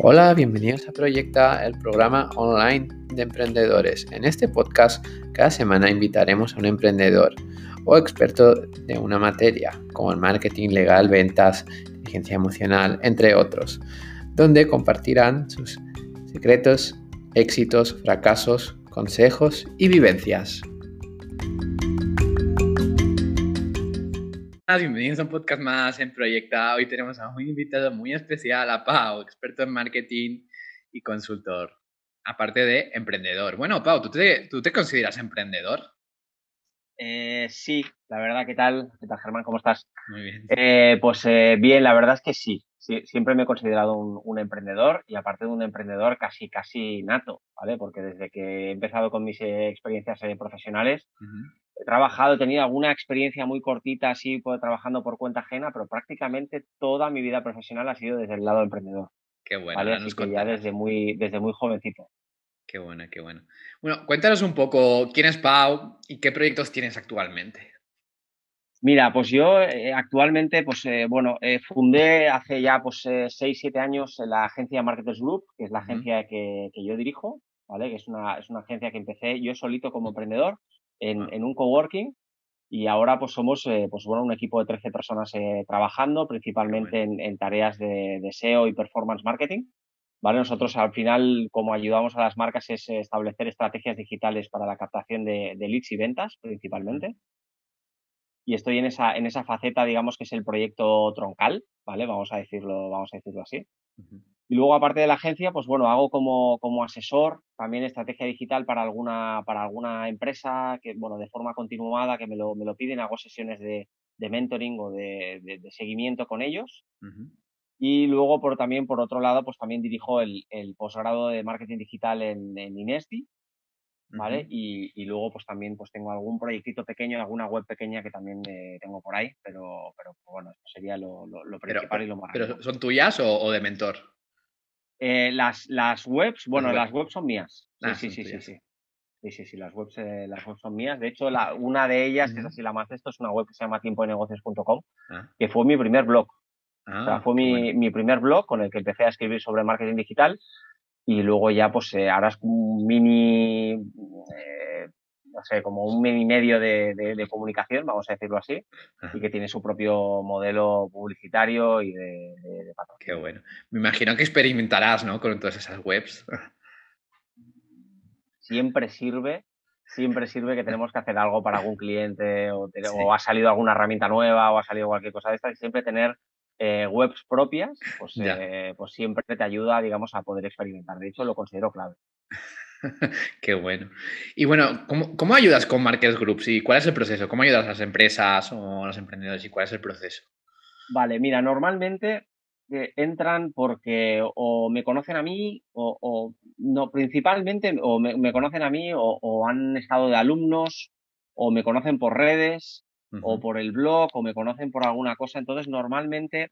Hola, bienvenidos a Proyecta, el programa online de emprendedores. En este podcast, cada semana invitaremos a un emprendedor o experto de una materia, como el marketing legal, ventas, inteligencia emocional, entre otros, donde compartirán sus secretos, éxitos, fracasos, consejos y vivencias. Bienvenidos a un podcast más en Proyecta. Hoy tenemos a un invitado muy especial, a Pau, experto en marketing y consultor, aparte de emprendedor. Bueno, Pau, ¿tú te, tú te consideras emprendedor? Eh, sí, la verdad, ¿qué tal? ¿Qué tal, Germán? ¿Cómo estás? Muy bien. Eh, pues eh, bien, la verdad es que sí. Sí siempre me he considerado un, un, emprendedor y aparte de un emprendedor casi, casi nato, ¿vale? Porque desde que he empezado con mis experiencias profesionales, uh -huh he trabajado, he tenido alguna experiencia muy cortita así pues, trabajando por cuenta ajena, pero prácticamente toda mi vida profesional ha sido desde el lado emprendedor. Qué bueno. ¿vale? Así que ya desde muy, desde muy jovencito. Qué bueno, qué bueno. Bueno, cuéntanos un poco quién es Pau y qué proyectos tienes actualmente. Mira, pues yo eh, actualmente, pues eh, bueno, eh, fundé hace ya pues 6, 7 años la agencia Marketers Group, que es la agencia que, que, yo dirijo, ¿vale? Que es una, es una agencia que empecé yo solito como emprendedor en, en un coworking y ahora pues somos eh, pues bueno un equipo de 13 personas eh, trabajando principalmente en, en, tareas de, de, SEO y performance marketing vale nosotros al final como ayudamos a las marcas es establecer estrategias digitales para la captación de, de leads y ventas principalmente y estoy en esa en esa faceta digamos que es el proyecto troncal vale vamos a decirlo vamos a decirlo así uh -huh. Y luego, aparte de la agencia, pues bueno, hago como, como asesor también estrategia digital para alguna, para alguna empresa que, bueno, de forma continuada, que me lo, me lo piden, hago sesiones de, de mentoring o de, de, de, seguimiento con ellos. Uh -huh. Y luego, por, también, por otro lado, pues también dirijo el, el posgrado de marketing digital en, en Inesti, ¿vale? Uh -huh. y, y, luego, pues también pues tengo algún proyectito pequeño, alguna web pequeña que también eh, tengo por ahí, pero, pero bueno, esto sería lo, lo, lo principal pero, y lo más ¿Pero son tuyas o, o de mentor? Eh, las, las webs, bueno, las webs, las webs son mías. Ah, sí, sí, sí, sí, sí. Sí, sí, sí, las webs, eh, las webs son mías. De hecho, la, una de ellas, uh -huh. que es así la más esto, es una web que se llama tiempodenegocios.com, ah. que fue mi primer blog. Ah, o sea, fue mi, bueno. mi, primer blog con el que empecé a escribir sobre marketing digital y luego ya, pues, eh, ahora es un mini, eh, no sé, como un mini medio de, de, de, comunicación, vamos a decirlo así, y que tiene su propio modelo publicitario y de, de, patrocinio. Qué bueno. Me imagino que experimentarás, ¿no? Con todas esas webs. Siempre sirve, siempre sirve que tenemos que hacer algo para algún cliente o, sí. o ha salido alguna herramienta nueva o ha salido cualquier cosa de esta y siempre tener eh, webs propias, pues, eh, pues siempre te ayuda, digamos, a poder experimentar. De hecho, lo considero clave. Qué bueno. Y bueno, ¿cómo, ¿cómo, ayudas con Marketers Groups y cuál es el proceso? ¿Cómo ayudas a las empresas o a los emprendedores y cuál es el proceso? Vale, mira, normalmente eh, entran porque o me conocen a mí o, o no, principalmente o me, me conocen a mí o, o, han estado de alumnos o me conocen por redes uh -huh. o por el blog o me conocen por alguna cosa. Entonces, normalmente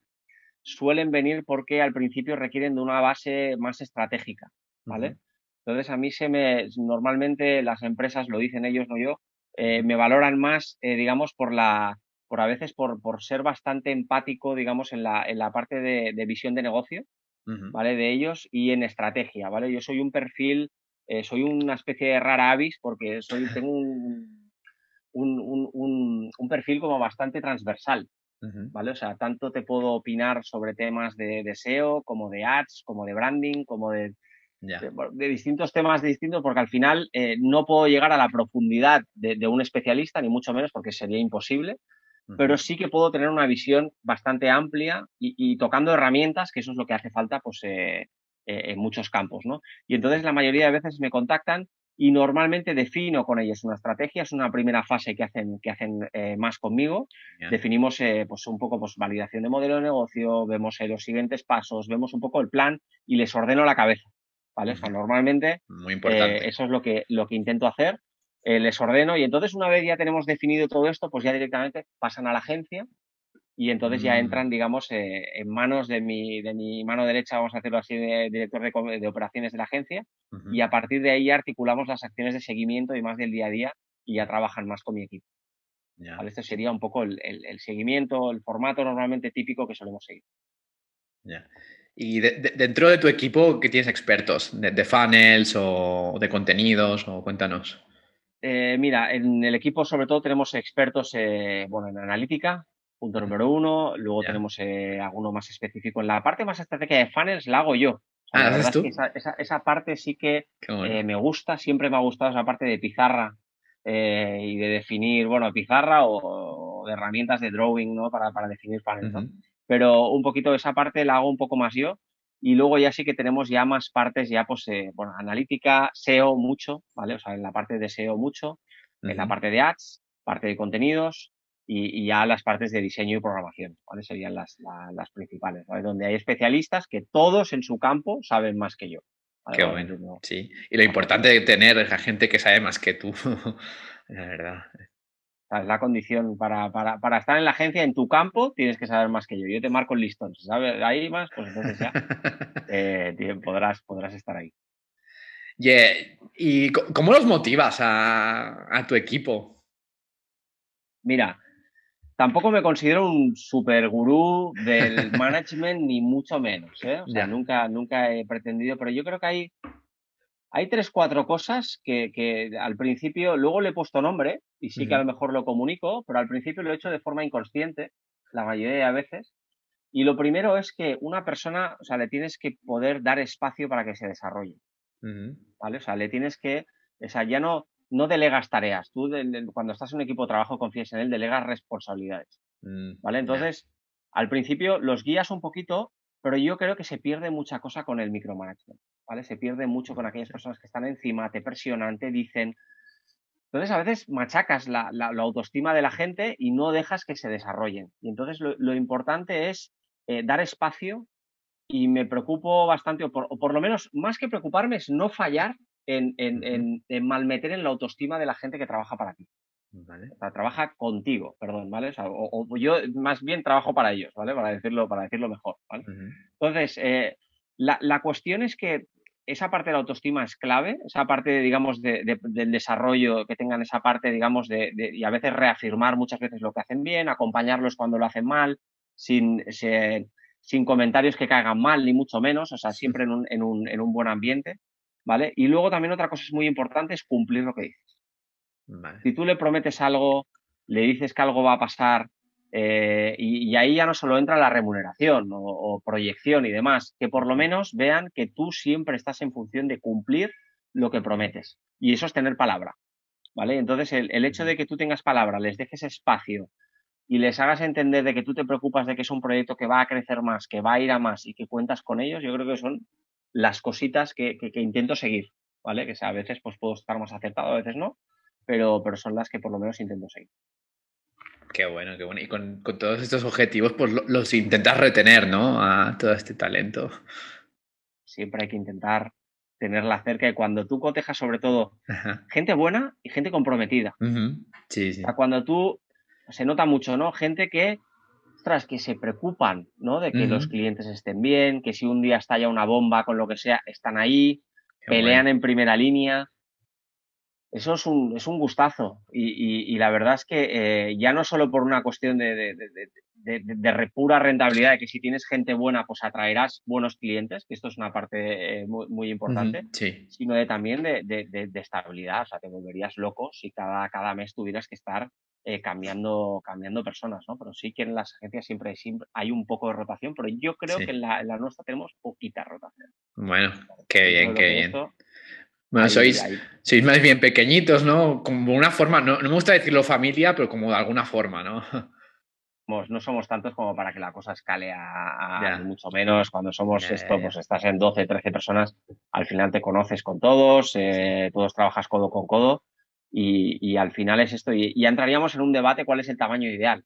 suelen venir porque al principio requieren de una base más estratégica, ¿vale? Uh -huh. Entonces, a mí se me, normalmente las empresas, lo dicen ellos, no yo, eh, me valoran más, eh, digamos, por la, por a veces por, por ser bastante empático, digamos, en la, en la parte de, de visión de negocio, uh -huh. ¿vale? De ellos y en estrategia, ¿vale? Yo soy un perfil, eh, soy una especie de rara avis porque soy, tengo un, un, un, un, un perfil como bastante transversal, Uh -huh. ¿Vale? O sea, tanto te puedo opinar sobre temas de, de, SEO, como de ads, como de branding, como de, yeah. de, de, distintos temas distintos, porque al final eh, no puedo llegar a la profundidad de, un especialista, ni mucho menos, porque sería imposible, pero sí que puedo tener una visión bastante amplia y, y, tocando herramientas, que eso es lo que hace falta, pues, eh, eh, en muchos campos, ¿no? Y entonces la mayoría de veces me contactan y normalmente defino con ellos una estrategia, es una primera fase que hacen, que hacen eh, más conmigo. Definimos eh, pues un poco pues, validación de modelo de negocio, vemos eh, los siguientes pasos, vemos un poco el plan y les ordeno la cabeza. ¿vale? O sea, normalmente Muy importante. Eso es lo que, lo que intento hacer. Les ordeno y entonces una vez ya tenemos definido todo esto, pues ya directamente pasan a la agencia y entonces ya mm. entran, digamos, eh, en manos de mi, de mi mano derecha, vamos a hacerlo así, de director de, de operaciones de la agencia, uh -huh. y a partir de ahí articulamos las acciones de seguimiento y más del día a día y ya trabajan más con mi equipo. Yeah. ¿Vale? Este sería un poco el, el, el, seguimiento, el formato normalmente típico que solemos seguir. Yeah. Y dentro de tu equipo, ¿qué tienes expertos? ¿De, funnels o de contenidos? O cuéntanos. Eh, mira, en el equipo sobre todo tenemos expertos eh, bueno, en analítica, punto número uno. Luego tenemos eh, alguno más específico. En la parte más estratégica de funnels la hago yo. ah, ¿la tú? esa, parte sí que me gusta, siempre me ha gustado esa parte de pizarra y de definir, bueno, pizarra o, de herramientas de drawing, ¿no? Para, para definir funnels, pero un poquito esa parte la hago un poco más yo. Y luego ya sí que tenemos ya más partes, ya pues, eh, bueno, analítica, SEO mucho, ¿vale? O sea, en la parte de SEO mucho, en la parte de ads, parte de contenidos y, ya las partes de diseño y programación, ¿vale? Serían las, las principales, ¿vale? Donde hay especialistas que todos en su campo saben más que yo. Qué bueno, sí. Y lo importante de tener a gente que sabe más que tú, la verdad es la condición para, para, para, estar en la agencia, en tu campo, tienes que saber más que yo. Yo te marco el listón. Si sabes ahí más, pues entonces ya eh, podrás, podrás estar ahí. ¿Y cómo los motivas a, tu equipo? Mira, tampoco me considero un super gurú del management, ni mucho menos. ¿eh? O sea, nunca, nunca he pretendido, pero yo creo que hay, hay tres, cuatro cosas que, al principio, luego le he puesto nombre y sí que a lo mejor lo comunico, pero al principio lo he hecho de forma inconsciente, la mayoría de veces. Y lo primero es que una persona, o sea, le tienes que poder dar espacio para que se desarrolle. ¿Vale? O sea, le tienes que, o sea, ya no, no delegas tareas. Tú cuando estás en un equipo de trabajo confías en él, delegas responsabilidades. Mm, ¿Vale? Entonces, al principio los guías un poquito, pero yo creo que se pierde mucha cosa con el micromanagement. ¿vale? Se pierde mucho con aquellas personas que están encima, te presionan, te dicen. Entonces, a veces machacas la, autoestima de la gente y no dejas que se desarrollen. Y entonces lo, importante es eh, dar espacio y me preocupo bastante, o por, lo menos más que preocuparme, es no fallar en, malmeter en la autoestima de la gente que trabaja para ti. ¿vale? O sea, trabaja contigo, perdón, ¿vale? O, yo más bien trabajo para ellos, ¿vale? Para decirlo, para decirlo mejor, ¿vale? Entonces, eh, la, la, cuestión es que esa parte de la autoestima es clave, esa parte, digamos, del desarrollo, que tengan esa parte, digamos, de, y a veces reafirmar muchas veces lo que hacen bien, acompañarlos cuando lo hacen mal, sin, sin comentarios que caigan mal, ni mucho menos, o sea, siempre en un, en un, en un buen ambiente, ¿vale? Y luego también otra cosa es muy importante es cumplir lo que dices. Si tú le prometes algo, le dices que algo va a pasar eh, y, ahí ya no solo entra la remuneración o, proyección y demás, que por lo menos vean que tú siempre estás en función de cumplir lo que prometes. Y eso es tener palabra. ¿Vale? Entonces, el, hecho de que tú tengas palabra, les dejes espacio y les hagas entender de que tú te preocupas de que es un proyecto que va a crecer más, que va a ir a más y que cuentas con ellos, yo creo que son las cositas que, intento seguir. ¿Vale? Que a veces pues, puedo estar más acertado, a veces no, pero, pero son las que por lo menos intento seguir. Qué bueno, qué bueno. Y con, todos estos objetivos, pues los intentas retener, ¿no? A todo este talento. Siempre hay que intentar tenerla cerca y cuando tú cotejas sobre todo gente buena y gente comprometida. Sí, sí. cuando tú, se nota mucho, ¿no? Gente que, ostras, que se preocupan, ¿no? De que los clientes estén bien, que si un día estalla una bomba con lo que sea, están ahí, pelean en primera línea eso es un, es un gustazo. Y, la verdad es que eh, ya no solo por una cuestión de, de, pura rentabilidad, de que si tienes gente buena, pues atraerás buenos clientes, que esto es una parte eh, muy, importante, sino de, también de, estabilidad. O sea, te volverías loco si cada, cada mes tuvieras que estar eh, cambiando, cambiando personas, ¿no? Pero sí que en las agencias siempre, hay un poco de rotación, pero yo creo que en la, en la, nuestra tenemos poquita rotación. Bueno, qué bien, qué bien. Bueno, sois, sois más bien pequeñitos, ¿no? Como una forma, no, me gusta decirlo familia, pero como de alguna forma, ¿no? No somos tantos como para que la cosa escale a, mucho menos. Cuando somos esto, pues estás en 12, 13 personas, al final te conoces con todos, eh, todos trabajas codo con codo y, al final es esto. Y ya entraríamos en un debate cuál es el tamaño ideal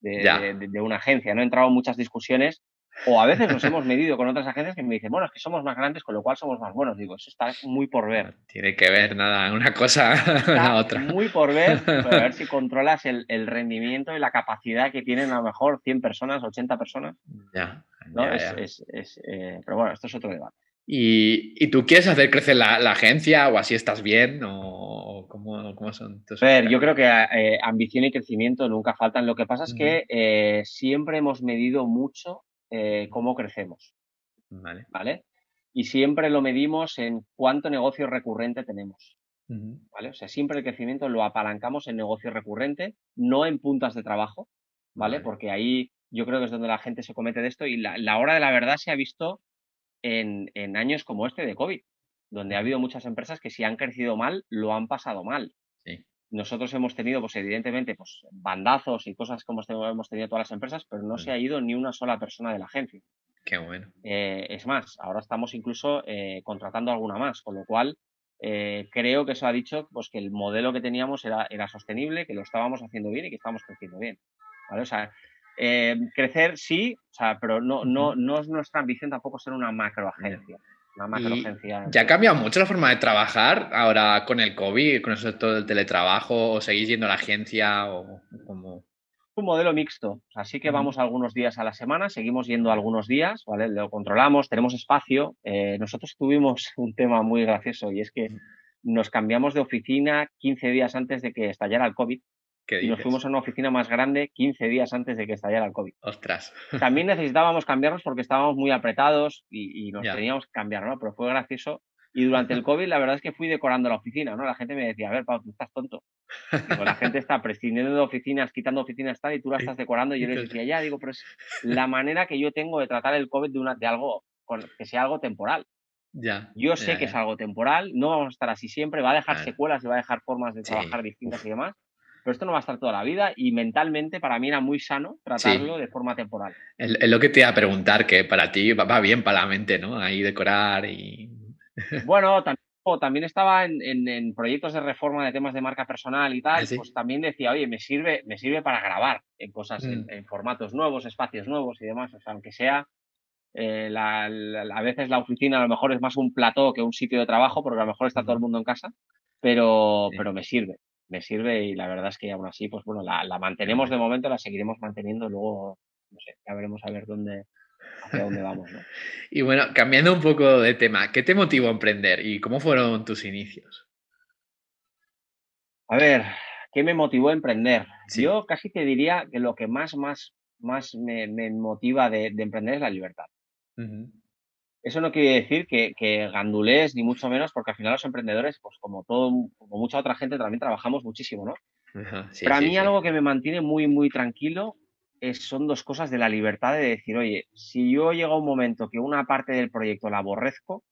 de, de, una agencia. No he entrado en muchas discusiones o a veces nos hemos medido con otras agencias que me dicen, bueno, es que somos más grandes, con lo cual somos más buenos. Digo, eso está muy por ver. Tiene que ver nada, una cosa la otra. Muy por ver, a ver si controlas el, rendimiento y la capacidad que tienen a lo mejor 100 personas, 80 personas. Ya. Eh, pero bueno, esto es otro debate. ¿Y, tú quieres hacer crecer la, agencia o así estás bien? ¿O cómo, cómo son tus... A ver, yo creo que eh, ambición y crecimiento nunca faltan. Lo que pasa es que eh, siempre hemos medido mucho eh, cómo crecemos. Vale. ¿Vale? Y siempre lo medimos en cuánto negocio recurrente tenemos. ¿Vale? O sea, siempre el crecimiento lo apalancamos en negocio recurrente, no en puntas de trabajo, ¿vale? Porque ahí yo creo que es donde la gente se comete de esto y la, hora de la verdad se ha visto en, en, años como este de COVID, donde ha habido muchas empresas que si han crecido mal, lo han pasado mal. Sí. Nosotros hemos tenido, pues evidentemente, pues bandazos y cosas como hemos tenido todas las empresas, pero no se ha ido ni una sola persona de la agencia. Qué bueno. Eh, es más, ahora estamos incluso eh, contratando alguna más, con lo cual eh, creo que eso ha dicho pues, que el modelo que teníamos era, era sostenible, que lo estábamos haciendo bien y que estábamos creciendo bien. ¿vale? O sea, crecer sí, o sea, pero no, no, no es nuestra ambición tampoco ser una macroagencia. ¿Ya ha cambiado mucho la forma de trabajar ahora con el COVID, con eso todo el teletrabajo? ¿O seguís yendo a la agencia? O como... Un modelo mixto. Así que vamos algunos días a la semana, seguimos yendo algunos días, ¿vale? Lo controlamos, tenemos espacio. Eh, nosotros tuvimos un tema muy gracioso y es que nos cambiamos de oficina 15 días antes de que estallara el COVID y nos fuimos a una oficina más grande 15 días antes de que estallara el COVID. Ostras. También necesitábamos cambiarnos porque estábamos muy apretados y, nos teníamos que cambiar, ¿no? Pero fue gracioso. Y durante el COVID, la verdad es que fui decorando la oficina, ¿no? La gente me decía, a ver, Pau, tú estás tonto. la gente está prescindiendo de oficinas, quitando oficinas tal, y tú la estás decorando. Y yo les decía, ya, digo, pero es la manera que yo tengo de tratar el COVID de, una, de algo, que sea algo temporal. Ya. Yo sé que es algo temporal, no vamos a estar así siempre, va a dejar secuelas y va a dejar formas de trabajar distintas y demás pero esto no va a estar toda la vida y mentalmente para mí era muy sano tratarlo de forma temporal. Es lo que te iba a preguntar, que para ti va bien para la mente, ¿no? Ahí decorar y... Bueno, también, estaba en, proyectos de reforma de temas de marca personal y tal, pues también decía, oye, me sirve, me sirve para grabar en cosas, en, mm. formatos nuevos, espacios nuevos y demás, o sea, aunque sea eh, a veces la oficina a lo mejor es más un plató que un sitio de trabajo, porque a lo mejor está todo el mundo en casa, pero, pero me sirve me sirve y la verdad es que aún así, pues bueno, la, mantenemos de momento, la seguiremos manteniendo, luego, no sé, ya veremos a ver dónde, hacia dónde vamos, ¿no? Y bueno, cambiando un poco de tema, ¿qué te motivó a emprender y cómo fueron tus inicios? A ver, ¿qué me motivó a emprender? Yo casi te diría que lo que más, más, más me, motiva de, emprender es la libertad. Eso no quiere decir que, que, gandulés, ni mucho menos, porque al final los emprendedores, pues como todo, como mucha otra gente, también trabajamos muchísimo, ¿no? Pero a mí algo que me mantiene muy, muy tranquilo es, son dos cosas de la libertad de decir, oye, si yo llega un momento que una parte del proyecto la aborrezco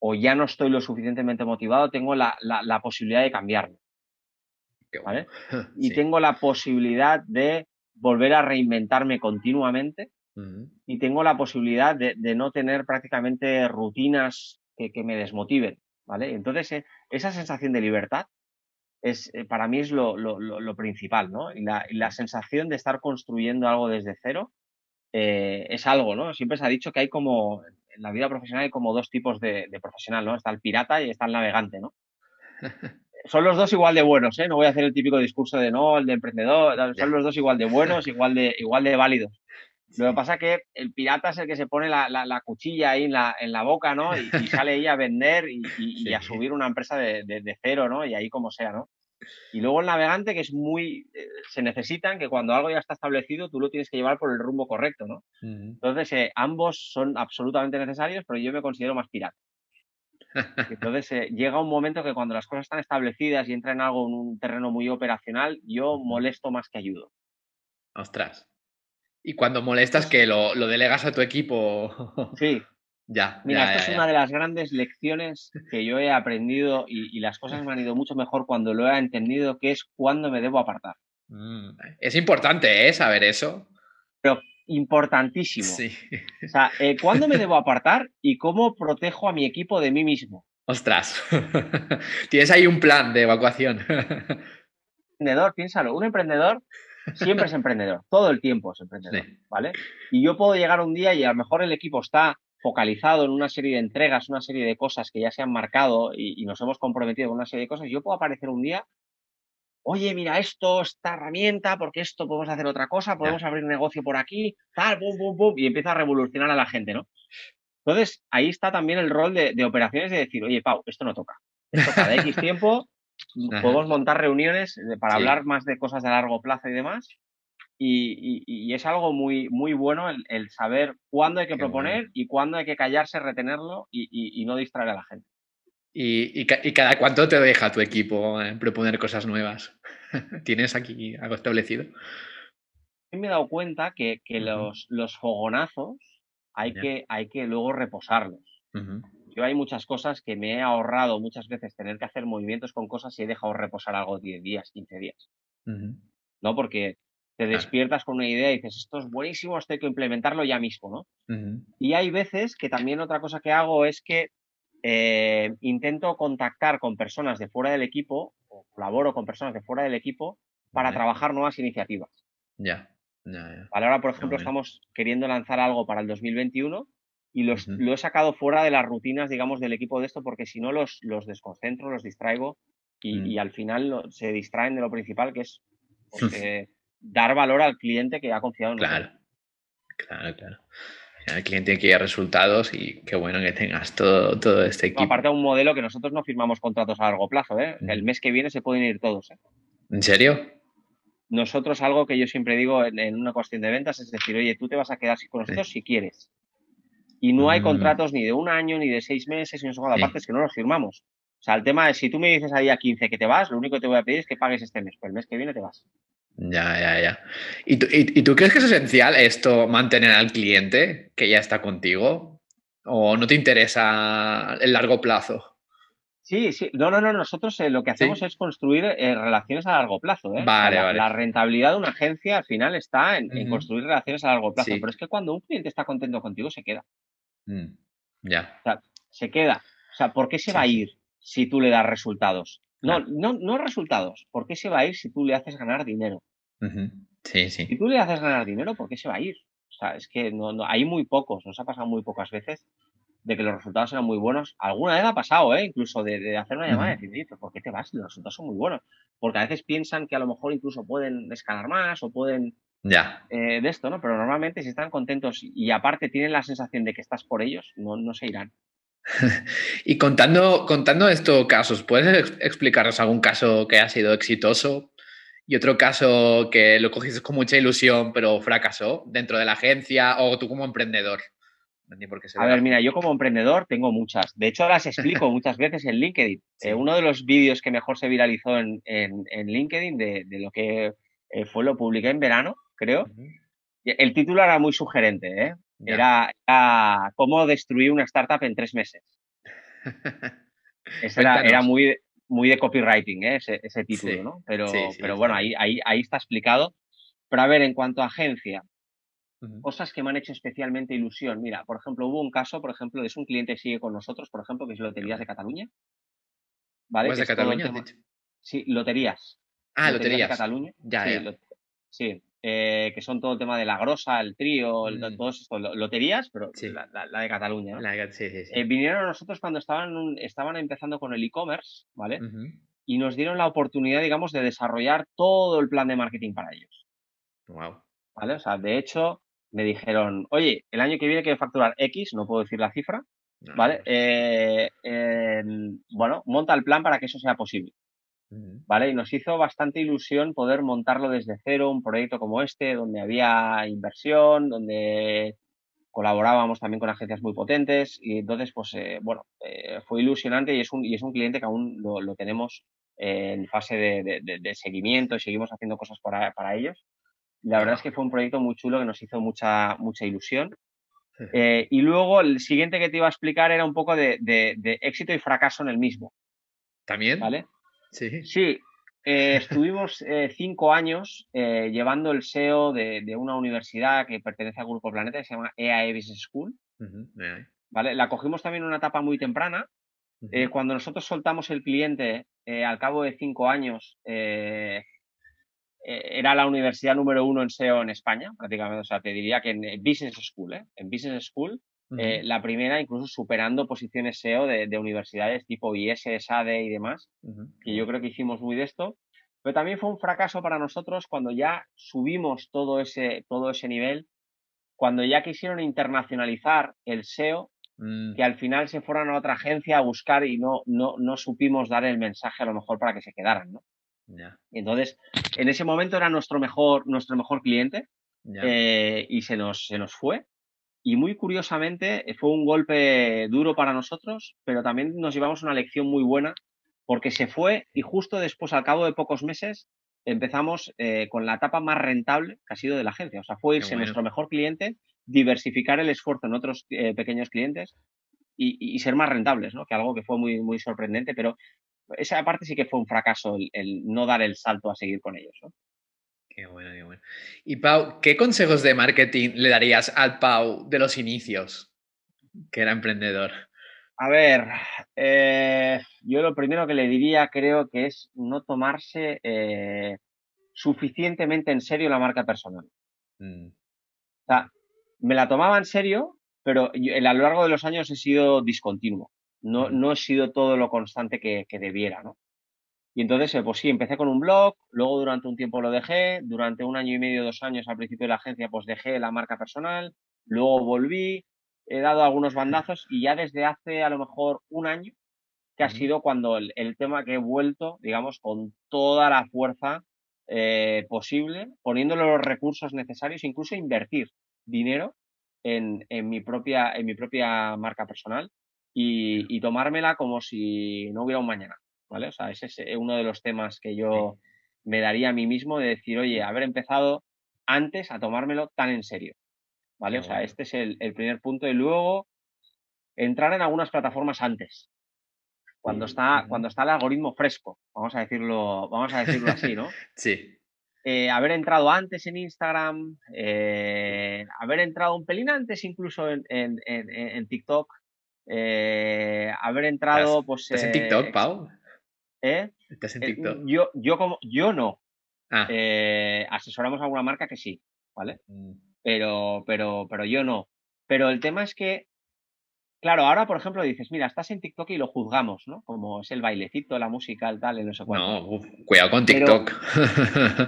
o ya no estoy lo suficientemente motivado, tengo la, la, posibilidad de cambiarlo. ¿vale? Y tengo la posibilidad de volver a reinventarme continuamente y tengo la posibilidad de, no tener prácticamente rutinas que, me desmotiven, ¿vale? Entonces, eh, esa sensación de libertad es, eh, para mí es lo, principal, ¿no? Y la, sensación de estar construyendo algo desde cero eh, es algo, ¿no? Siempre se ha dicho que hay como, en la vida profesional hay como dos tipos de, profesional, ¿no? Está el pirata y está el navegante, ¿no? son los dos igual de buenos, ¿eh? No voy a hacer el típico discurso de no, el de emprendedor, son los dos igual de buenos, igual de, igual de válidos. Lo que pasa es que el pirata es el que se pone la, la, cuchilla ahí en la, en la boca, ¿no? Y, sale ahí a vender y, a subir una empresa de, de, cero, ¿no? Y ahí como sea, ¿no? Y luego el navegante, que es muy. Eh, se necesitan que cuando algo ya está establecido, tú lo tienes que llevar por el rumbo correcto, ¿no? Entonces, eh, ambos son absolutamente necesarios, pero yo me considero más pirata. Entonces, eh, llega un momento que cuando las cosas están establecidas y entra en algo en un terreno muy operacional, yo molesto más que ayudo. Ostras. Y cuando molestas que lo, delegas a tu equipo. Sí. ya. Mira, esta es una de las grandes lecciones que yo he aprendido y, las cosas me han ido mucho mejor cuando lo he entendido, que es cuándo me debo apartar. Mm, es importante, ¿eh? Saber eso. Pero importantísimo. Sí. O sea, eh, ¿cuándo me debo apartar y cómo protejo a mi equipo de mí mismo? Ostras. Tienes ahí un plan de evacuación. emprendedor, piénsalo. Un emprendedor siempre es emprendedor, todo el tiempo es emprendedor, ¿vale? Y yo puedo llegar un día y a lo mejor el equipo está focalizado en una serie de entregas, una serie de cosas que ya se han marcado y, nos hemos comprometido con una serie de cosas, yo puedo aparecer un día, oye, mira esto, esta herramienta, porque esto podemos hacer otra cosa, podemos abrir un negocio por aquí, tal, bum, bum, bum, y empieza a revolucionar a la gente, ¿no? Entonces, ahí está también el rol de, de operaciones de decir, oye, Pau, esto no toca. Esto cada X tiempo podemos montar reuniones para hablar más de cosas de largo plazo y demás. y, es algo muy, muy bueno el, saber cuándo hay que proponer y cuándo hay que callarse, retenerlo y, no distraer a la gente. ¿Y, cada cuánto te deja tu equipo eh, proponer cosas nuevas? ¿Tienes aquí algo establecido? Me he dado cuenta que, los, los, fogonazos hay, que, hay que luego reposarlos. Yo hay muchas cosas que me he ahorrado muchas veces tener que hacer movimientos con cosas y he dejado reposar algo 10 días, 15 días. ¿No? Porque te despiertas con una idea y dices, esto es buenísimo, esto hay que implementarlo ya mismo, ¿no? Y hay veces que también otra cosa que hago es que eh, intento contactar con personas de fuera del equipo, o colaboro con personas de fuera del equipo, para trabajar nuevas iniciativas. Ya. Ahora, por ejemplo, estamos queriendo lanzar algo para el 2021 y los, lo he sacado fuera de las rutinas, digamos, del equipo de esto, porque si no los, los desconcentro, los distraigo y, mm. al final se distraen de lo principal, que es pues, eh, dar valor al cliente que ha confiado en nosotros. Claro, claro, claro. El cliente quiere resultados y qué bueno que tengas todo, todo este equipo. Aparte de un modelo que nosotros no firmamos contratos a largo plazo, ¿eh? El mes que viene se pueden ir todos, ¿eh? ¿En serio? Nosotros algo que yo siempre digo en, una cuestión de ventas es decir, oye, tú te vas a quedar con nosotros si quieres. Y no hay mm. contratos ni de un año, ni de seis meses, ni no sé aparte es que no los firmamos. O sea, el tema es, si tú me dices a día 15 que te vas, lo único que te voy a pedir es que pagues este mes, pues el mes que viene te vas. Ya, ya, ya. ¿Y tú, y, tú crees que es esencial esto, mantener al cliente que ya está contigo? ¿O no te interesa el largo plazo? Sí, sí. No, no, no. Nosotros eh, lo que hacemos es construir eh, relaciones a largo plazo. ¿eh? Vale, vale. la, rentabilidad de una agencia al final está en, construir relaciones a largo plazo. Pero es que cuando un cliente está contento contigo, se queda. Mm, ya. O sea, se queda. O sea, ¿por qué se va a ir si tú le das resultados? No, no, no resultados. ¿Por qué se va a ir si tú le haces ganar dinero? Sí, sí. Si tú le haces ganar dinero, ¿por qué se va a ir? O sea, es que no, no, hay muy pocos, nos ha pasado muy pocas veces de que los resultados eran muy buenos. Alguna vez ha pasado, ¿eh? Incluso de, hacer una llamada y decir, ¿por qué te vas? Los resultados son muy buenos. Porque a veces piensan que a lo mejor incluso pueden escalar más o pueden... Ya. Eh, de esto, ¿no? Pero normalmente si están contentos y aparte tienen la sensación de que estás por ellos, no, no se irán. y contando, contando estos casos, ¿puedes explicarnos algún caso que ha sido exitoso y otro caso que lo cogiste con mucha ilusión pero fracasó dentro de la agencia o tú como emprendedor? a ver, mira, yo como emprendedor tengo muchas. De hecho, las explico muchas veces en LinkedIn. Eh, uno de los vídeos que mejor se viralizó en, LinkedIn de, lo que eh, fue, lo publiqué en verano, creo. El título era muy sugerente, ¿eh? Era, cómo destruir una startup en tres meses. era, era, muy, muy de copywriting, ¿eh? ese, título, ¿no? Pero, pero bueno, ahí, ahí, ahí está explicado. Pero a ver, en cuanto a agencia, cosas que me han hecho especialmente ilusión. Mira, por ejemplo, hubo un caso, por ejemplo, es un cliente que sigue con nosotros, por ejemplo, que es Loterías de Cataluña. ¿Vale? ¿Es de Cataluña? Sí, Loterías. Ah, Loterías. de Cataluña. Ya, sí, sí. Eh, que son todo el tema de la grosa, el trío, el, mm. todos estos loterías, pero la, de Cataluña. Eh, vinieron a nosotros cuando estaban, estaban empezando con el e-commerce, ¿vale? Y nos dieron la oportunidad, digamos, de desarrollar todo el plan de marketing para ellos. Wow. ¿Vale? O sea, de hecho, me dijeron, oye, el año que viene quiero facturar X, no puedo decir la cifra, ¿vale? Eh, bueno, monta el plan para que eso sea posible. ¿Vale? Y nos hizo bastante ilusión poder montarlo desde cero, un proyecto como este, donde había inversión, donde colaborábamos también con agencias muy potentes y entonces, pues, eh, bueno, eh, fue ilusionante y es, un, y es un cliente que aún lo, tenemos en fase de, seguimiento y seguimos haciendo cosas para, para ellos. La verdad es que fue un proyecto muy chulo que nos hizo mucha, mucha ilusión. Eh, y luego el siguiente que te iba a explicar era un poco de, de, éxito y fracaso en el mismo. ¿También? ¿Vale? Sí. Sí, eh, estuvimos eh, cinco años eh, llevando el SEO de, una universidad que pertenece al Grupo Planeta, que se llama EAE Business School. ¿Vale? La cogimos también en una etapa muy temprana. cuando nosotros soltamos el cliente, al cabo de cinco años, era la universidad número uno en SEO en España, prácticamente. O sea, te diría que en Business School, En Business School eh, la primera incluso superando posiciones SEO de, universidades tipo IS, SADE y demás, que yo creo que hicimos muy de esto. Pero también fue un fracaso para nosotros cuando ya subimos todo ese, todo ese nivel, cuando ya quisieron internacionalizar el SEO, mm. que al final se fueron a otra agencia a buscar y no, no, no supimos dar el mensaje a lo mejor para que se quedaran, ¿no? Entonces, en ese momento era nuestro mejor, nuestro mejor cliente eh, y se nos, se nos fue. Y muy curiosamente fue un golpe duro para nosotros, pero también nos llevamos una lección muy buena porque se fue y justo después, al cabo de pocos meses, empezamos eh, con la etapa más rentable que ha sido de la agencia. O sea, fue irse nuestro mejor cliente, diversificar el esfuerzo en otros eh, pequeños clientes y, ser más rentables, ¿no? Que algo que fue muy, muy sorprendente, pero esa parte sí que fue un fracaso, el, no dar el salto a seguir con ellos, ¿no? Qué bueno, qué bueno. Y Pau, ¿qué consejos de marketing le darías al Pau de los inicios, que era emprendedor? A ver, eh, yo lo primero que le diría creo que es no tomarse eh, suficientemente en serio la marca personal. Mm. O sea, me la tomaba en serio, pero a lo largo de los años he sido discontinuo. No, mm. no he sido todo lo constante que, debiera, ¿no? Y entonces, eh, pues sí, empecé con un blog, luego durante un tiempo lo dejé, durante un año y medio, dos años al principio de la agencia, pues dejé la marca personal, luego volví, he dado algunos bandazos y ya desde hace a lo mejor un año, que ha sido cuando el, tema que he vuelto, digamos, con toda la fuerza eh, posible, poniéndole los recursos necesarios, incluso invertir dinero en, mi, propia, en mi propia marca personal y, tomármela como si no hubiera un mañana, ¿vale? O sea, ese es uno de los temas que yo me daría a mí mismo de decir, oye, haber empezado antes a tomármelo tan en serio. ¿vale? o sea, este es el, primer punto. Y luego, entrar en algunas plataformas antes. Cuando está, cuando está el algoritmo fresco, vamos a decirlo, vamos a decirlo así, ¿no? sí. Eh, haber entrado antes en Instagram, eh, haber entrado un pelín antes incluso en, en, TikTok, eh, haber entrado, pues. ¿Estás en TikTok, Pau? ¿Eh? ¿Estás en TikTok? yo, yo como, yo no. Ah. asesoramos a alguna marca que sí, ¿vale? Mm pero, pero, pero yo no. Pero el tema es que, claro, ahora, por ejemplo, dices, mira, estás en TikTok y lo juzgamos, ¿no? Como es el bailecito, la música, el tal, el no sé cuánto. No, cuidado con TikTok.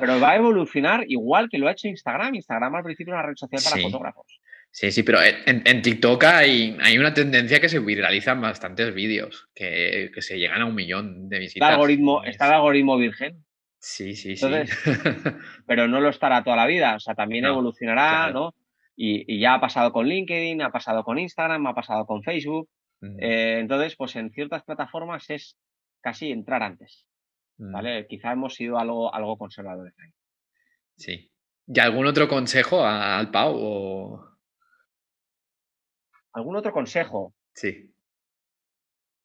Pero, va a evolucionar igual que lo ha hecho Instagram. Instagram al principio era una red social para fotógrafos. Sí, sí, pero en, TikTok hay, hay, una tendencia que se viralizan bastantes vídeos, que, que, se llegan a un millón de visitas. Está, algoritmo, está el algoritmo virgen. Sí, sí, sí. pero no lo estará toda la vida, o sea, también evolucionará, ¿no? Y, ya ha pasado con LinkedIn, ha pasado con Instagram, ha pasado con Facebook. Eh, entonces, pues en ciertas plataformas es casi entrar antes, ¿vale? Quizá hemos sido algo, algo conservadores ahí. Sí. ¿Y algún otro consejo al Pau? ¿Algún otro consejo? Sí.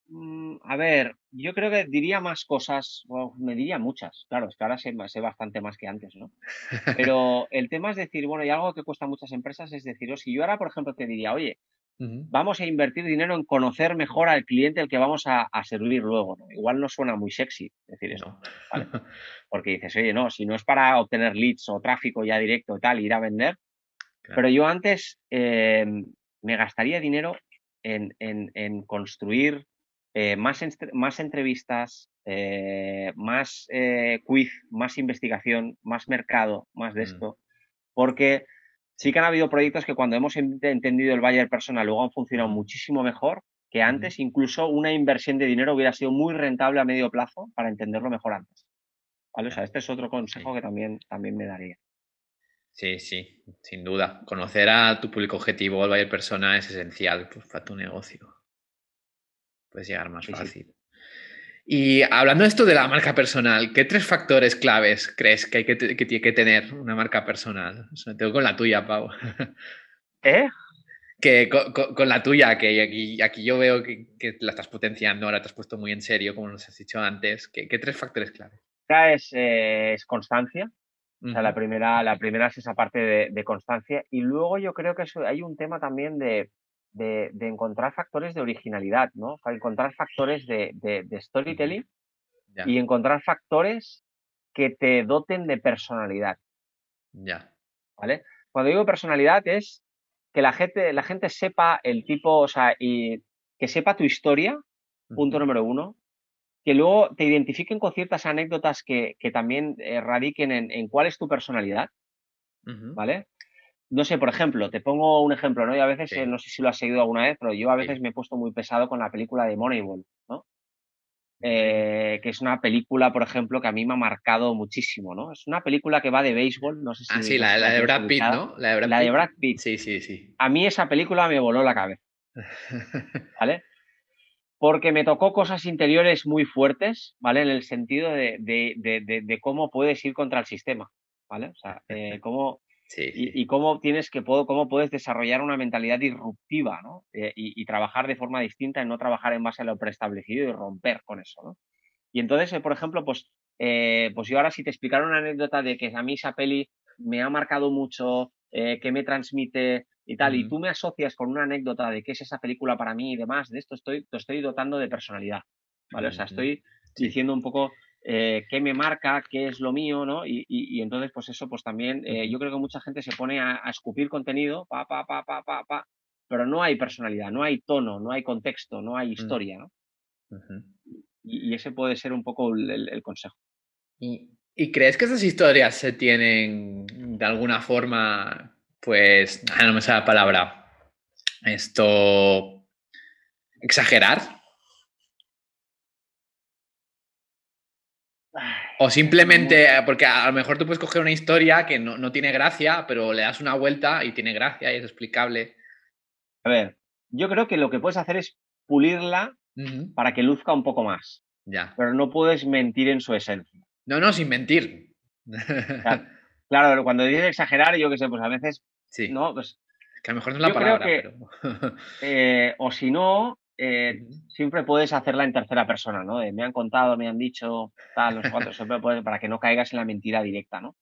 Mm, a ver, yo creo que diría más cosas, me diría muchas, claro, es que ahora sé, bastante más que antes, ¿no? Pero el tema es decir, bueno, y algo que cuesta a muchas empresas es decir, si yo ahora, por ejemplo, te diría, oye, vamos a invertir dinero en conocer mejor al cliente al que vamos a, servir luego, ¿no? Igual no suena muy sexy decir eso, ¿vale? Porque dices, oye, no, si no es para obtener leads o tráfico ya directo y tal, ir a vender, pero yo antes em, me gastaría dinero en, en construir eh, más, más entrevistas, eh, más eh, quiz, más investigación, más mercado, más de mm. esto, porque sí que han habido proyectos que cuando hemos entendido el buyer personal luego han funcionado muchísimo mejor que antes, incluso una inversión de dinero hubiera sido muy rentable a medio plazo para entenderlo mejor antes. ¿Vale? O sea, este es otro consejo que también, también me daría. Sí, sí, sin duda. Conocer a tu público objetivo, el buyer persona, es esencial pues, para tu negocio puedes llegar más fácil. Y hablando de esto de la marca personal, ¿qué tres factores claves crees que hay que, tiene que tener una marca personal? Sobre todo con la tuya, Pau. ¿Eh? Que con, la tuya, que aquí, aquí yo veo que, la estás potenciando, ahora te has puesto muy en serio, como nos has dicho antes. ¿Qué, tres factores claves? Es, eh, es constancia. O sea, la primera, la primera es esa parte de, de constancia. Y luego yo creo que hay un tema también de, de, encontrar factores de originalidad, ¿no? encontrar factores de, storytelling y encontrar factores que te doten de personalidad. Ya. ¿Vale? Cuando digo personalidad es que la gente, la gente sepa el tipo, o sea, y que sepa tu historia, punto número uno, que luego te identifiquen con ciertas anécdotas que, también eh, radiquen en, cuál es tu personalidad, ¿vale? no sé, por ejemplo, te pongo un ejemplo, ¿no? Y a veces, eh, no sé si lo has seguido alguna vez, pero yo a veces me he puesto muy pesado con la película de Moneyball, ¿no? eh, que es una película, por ejemplo, que a mí me ha marcado muchísimo, ¿no? Es una película que va de béisbol, no sé si... Ah, sí, la, de Brad Pitt, ¿no? La de Brad, Pitt. Sí, sí, sí. A mí esa película me voló la cabeza, ¿vale? Porque me tocó cosas interiores muy fuertes, ¿vale? En el sentido de, de, cómo puedes ir contra el sistema, ¿vale? O sea, eh, cómo y, cómo tienes que cómo puedes desarrollar una mentalidad disruptiva, ¿no? Eh, y, trabajar de forma distinta y no trabajar en base a lo preestablecido y romper con eso, ¿no? Y entonces, eh, por ejemplo, pues, eh, pues yo ahora si te explicara una anécdota de que a mí esa peli me ha marcado mucho, que me transmite y tal, y tú me asocias con una anécdota de qué es esa película para mí y demás, de esto estoy, te estoy dotando de personalidad, ¿vale? O sea, estoy diciendo un poco eh, qué me marca, qué es lo mío, ¿no? Y, entonces, pues eso, pues también, eh, yo creo que mucha gente se pone a, escupir contenido, pa, pa, pa, pa, pa, pa, pero no hay personalidad, no hay tono, no hay contexto, no hay mm. historia, ¿no? y, ese puede ser un poco el, consejo. ¿Y, crees que esas historias se tienen de alguna forma, pues, no me sale la palabra, esto, exagerar? O simplemente, eh, porque a lo mejor tú puedes coger una historia que no, tiene gracia, pero le das una vuelta y tiene gracia y es explicable. A ver, yo creo que lo que puedes hacer es pulirla para que luzca un poco más. Ya. Pero no puedes mentir en su esencia. No, no, sin mentir. Claro, cuando dices exagerar, yo qué sé, pues a veces. Sí. No, pues. Que a lo mejor no es la palabra, pero. Eh, o si no, eh, siempre puedes hacerla en tercera persona, ¿no? me han contado, me han dicho, tal, los cuatro, siempre puedes, para que no caigas en la mentira directa, ¿no?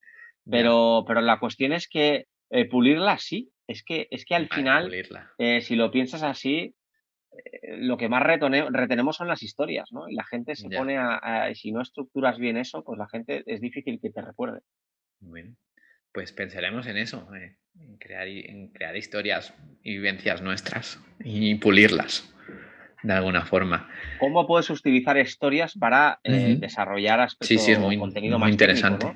Pero, pero la cuestión es que eh, pulirla sí, es que, es que al final, eh, si lo piensas así, lo que más retenemos son las historias, ¿no? Y la gente se pone a, si no estructuras bien eso, pues la gente es difícil que te recuerde. Bueno, pues pensaremos en eso, en, crear, en crear historias y vivencias nuestras y pulirlas de alguna forma. ¿Cómo puedes utilizar historias para eh, desarrollar aspectos sí, sí, es muy, contenido muy interesante.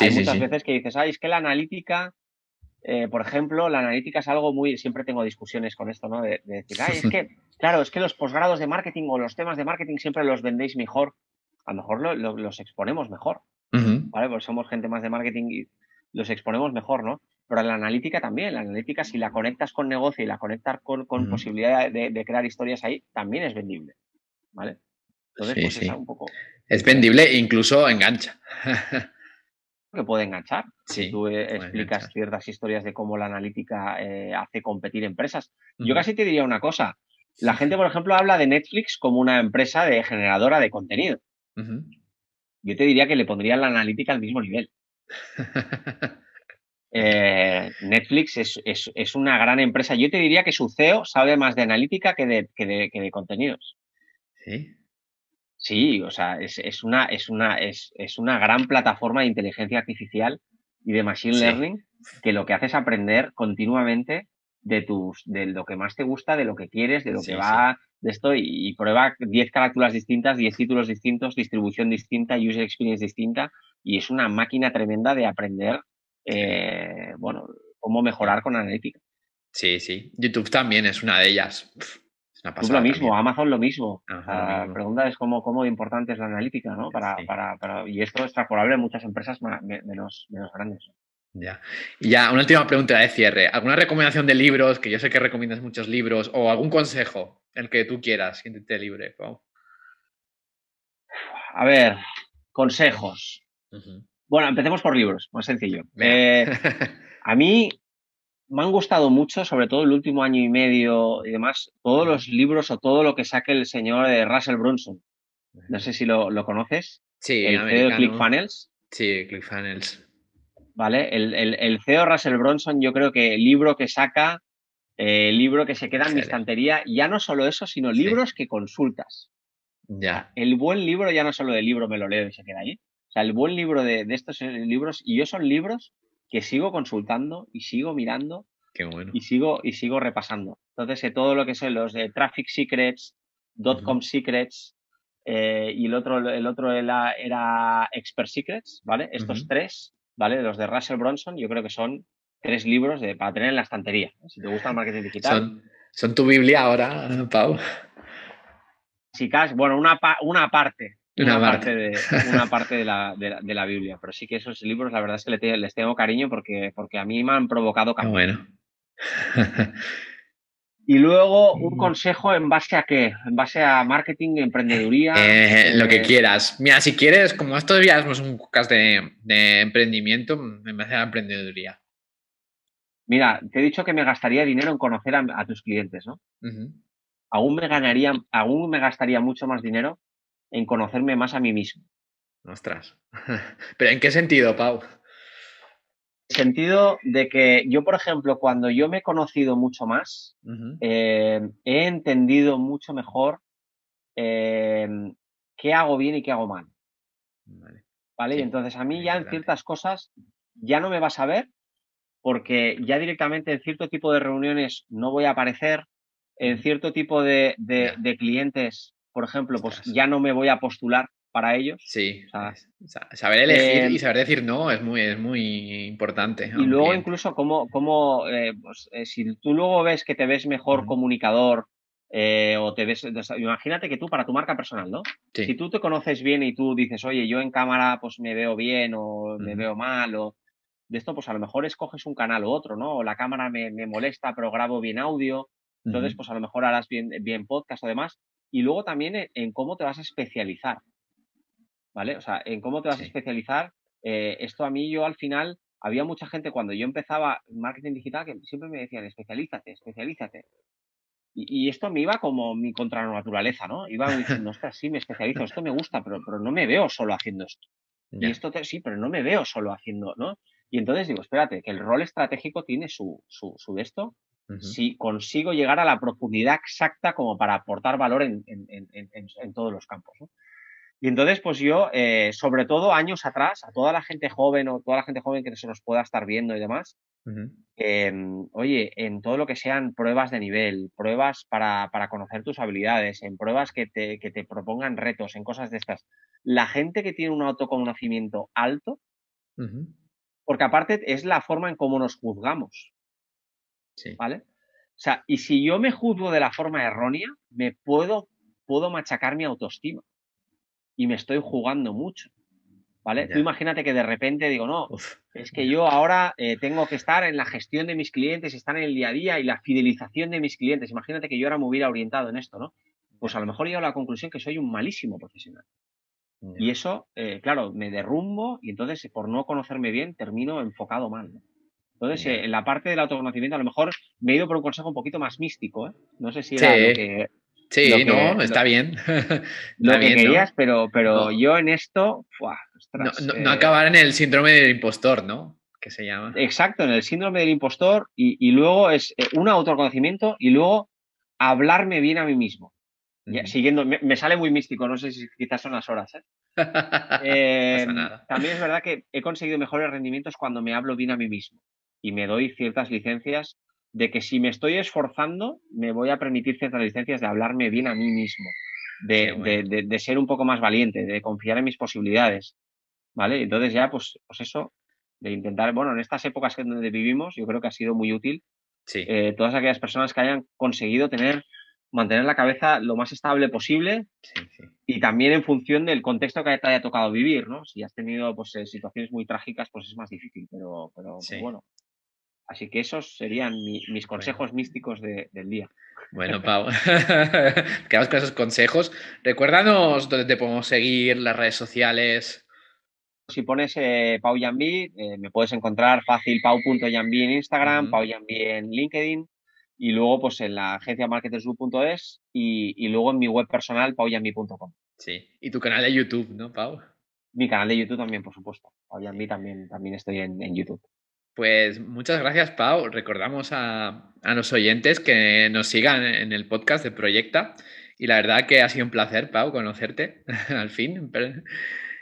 Hay muchas veces que dices, ay, es que la analítica, eh, por ejemplo, la analítica es algo muy, siempre tengo discusiones con esto, ¿no? De, decir, ay, es que, claro, es que los posgrados de marketing o los temas de marketing siempre los vendéis mejor, a lo mejor los exponemos mejor, ¿vale? Porque somos gente más de marketing y los exponemos mejor, ¿no? Pero la analítica también, la analítica si la conectas con negocio y la conectas con, posibilidad de, crear historias ahí, también es vendible, ¿vale? Entonces, pues Es, un poco... es vendible e incluso engancha. que puede enganchar. si tú eh, explicas ciertas historias de cómo la analítica eh, hace competir empresas. Yo casi te diría una cosa. La gente, por ejemplo, habla de Netflix como una empresa de generadora de contenido. Yo te diría que le pondría la analítica al mismo nivel. Eh, Netflix es, una gran empresa. Yo te diría que su CEO sabe más de analítica que de, que de, contenidos. Sí. Sí, o sea, es, una, es, una, es, una gran plataforma de inteligencia artificial y de machine learning que lo que hace es aprender continuamente de tus, de lo que más te gusta, de lo que quieres, de lo que va de esto y, prueba 10 carátulas distintas, 10 títulos distintos, distribución distinta, user experience distinta y es una máquina tremenda de aprender eh, bueno, cómo mejorar con analítica. Sí, sí. YouTube también es una de ellas. es lo mismo, Amazon lo mismo. La pregunta es cómo, cómo importante es la analítica, ¿no? Para, para, y esto es extrapolable en muchas empresas menos, menos grandes. Ya. Y ya, una última pregunta de cierre. ¿Alguna recomendación de libros? Que yo sé que recomiendas muchos libros, o algún consejo, el que tú quieras, que te libre. A ver, consejos. Bueno, empecemos por libros, más sencillo. Eh, a mí me han gustado mucho, sobre todo el último año y medio y demás, todos los libros o todo lo que saque el señor de Russell Brunson. No sé si lo, conoces. Sí, el CEO de ClickFunnels. Sí, ClickFunnels. Vale, el, el, CEO Russell Brunson, yo creo que el libro que saca, el libro que se queda en mi estantería, ya no solo eso, sino libros que consultas. Ya. El buen libro, ya no solo el libro me lo leo y se queda ahí, o sea, el buen libro de, estos libros, y yo son libros que sigo consultando y sigo mirando y, sigo, y sigo repasando. Entonces, eh, todo lo que son los de Traffic Secrets, Dotcom Secrets, eh, y el otro, el otro era, Expert Secrets, ¿vale? Estos tres, ¿vale? Los de Russell Bronson, yo creo que son tres libros de, para tener en la estantería. Si te gusta el marketing digital. Son, son tu Biblia ahora, Pau. Chicas, bueno, una, una parte, una, parte, de, una parte de, la, de, la, Biblia. Pero sí que esos libros, la verdad es que les tengo cariño porque, porque a mí me han provocado cambio. bueno. y luego un consejo en base a qué? En base a marketing, emprendeduría. Eh, lo que quieras. Mira, si quieres, como esto es un podcast de, de emprendimiento, me base a emprendeduría. Mira, te he dicho que me gastaría dinero en conocer a, tus clientes, ¿no? Aún me ganaría, aún me gastaría mucho más dinero en conocerme más a mí mismo. Ostras. ¿Pero en qué sentido, Pau? En sentido de que yo, por ejemplo, cuando yo me he conocido mucho más, eh, he entendido mucho mejor eh, qué hago bien y qué hago mal. Vale. y entonces a mí ya en ciertas cosas ya no me vas a ver porque ya directamente en cierto tipo de reuniones no voy a aparecer, en cierto tipo de clientes por ejemplo, pues ya no me voy a postular para ellos. Sí, saber elegir y saber decir no es muy, es muy importante. Y luego incluso como, como eh, pues, eh, si tú luego ves que te ves mejor comunicador eh, o te ves, imagínate que tú para tu marca personal, ¿no? Si tú te conoces bien y tú dices, oye, yo en cámara pues me veo bien o me veo mal o de esto pues a lo mejor escoges un canal u otro, ¿no? O la cámara me, molesta pero grabo bien audio, entonces pues a lo mejor harás bien, bien podcast o demás y luego también en, cómo te vas a especializar. ¿Vale? O sea, en cómo te vas a especializar. Eh, esto a mí yo al final, había mucha gente cuando yo empezaba marketing digital que siempre me decían, especialízate, especialízate. Y, esto me iba como mi contranaturaleza, ¿no? Iba diciendo, ostras, sí, me especializo, esto me gusta, pero, pero no me veo solo haciendo esto. Y esto sí, pero no me veo solo haciendo, ¿no? Y entonces digo, espérate, que el rol estratégico tiene su, su, su de esto si consigo llegar a la profundidad exacta como para aportar valor en, todos los campos. Y entonces, pues yo, eh, sobre todo años atrás, a toda la gente joven o toda la gente joven que se nos pueda estar viendo y demás, em, oye, en todo lo que sean pruebas de nivel, pruebas para, conocer tus habilidades, en pruebas que te, que te, propongan retos, en cosas de estas, la gente que tiene un autoconocimiento alto, porque aparte es la forma en cómo nos juzgamos. ¿Vale? O sea, y si yo me juzgo de la forma errónea, me puedo, puedo machacar mi autoestima. Y me estoy jugando mucho. ¿Vale? Tú imagínate que de repente digo, no, es que yo ahora eh, tengo que estar en la gestión de mis clientes, estar en el día a día y la fidelización de mis clientes. Imagínate que yo ahora me hubiera orientado en esto, ¿no? Pues a lo mejor he llegado a la conclusión que soy un malísimo profesional. Y eso, eh, claro, me derrumbo y entonces por no conocerme bien termino enfocado mal. ¿no? Entonces, eh, en la parte del autoconocimiento, a lo mejor me he ido por un consejo un poquito más místico, ¿eh? No sé si era lo que. Sí, no, está bien. lo que querías, pero, pero yo en esto. no, eh, acabar en el síndrome del impostor, ¿no? Que se llama. Exacto, en el síndrome del impostor, y, luego es un autoconocimiento y luego hablarme bien a mí mismo. siguiendo, me, sale muy místico, no sé si quizás son las horas. ¿eh? también es verdad que he conseguido mejores rendimientos cuando me hablo bien a mí mismo y me doy ciertas licencias de que si me estoy esforzando, me voy a permitir ciertas licencias de hablarme bien a mí mismo, de, ser un poco más valiente, de confiar en mis posibilidades. ¿Vale? Entonces ya, pues, pues eso, de intentar, bueno, en estas épocas en donde vivimos, yo creo que ha sido muy útil. Eh, todas aquellas personas que hayan conseguido tener, mantener la cabeza lo más estable posible y también en función del contexto que te haya tocado vivir, ¿no? Si has tenido pues, eh, situaciones muy trágicas, pues es más difícil, pero, pero pues bueno, Así que esos serían mis consejos místicos del día. Bueno, Pau, quedamos con esos consejos. Recuérdanos dónde te podemos seguir, las redes sociales. Si pones eh, Pau Yambi, eh, me puedes encontrar fácil pau.yambi en Instagram, Pau Yambi en LinkedIn y luego pues en la agencia marketersU.es y, y luego en mi web personal pauyambi.com. Sí, y tu canal de YouTube, ¿no, Pau? Mi canal de YouTube también, por supuesto. Pau Yambi también, también estoy en YouTube. Pues muchas gracias, Pau. Recordamos a, los oyentes que nos sigan en el podcast de Proyecta. Y la verdad que ha sido un placer, Pau, conocerte al fin.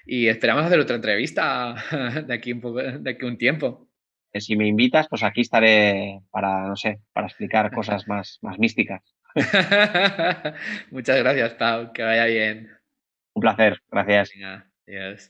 Y esperamos hacer otra entrevista de aquí un, poco, de aquí un tiempo. Si me invitas, pues aquí estaré para, no sé, para explicar cosas más, más místicas. Muchas gracias, Pau. Que vaya bien. Un placer. Gracias. Adiós.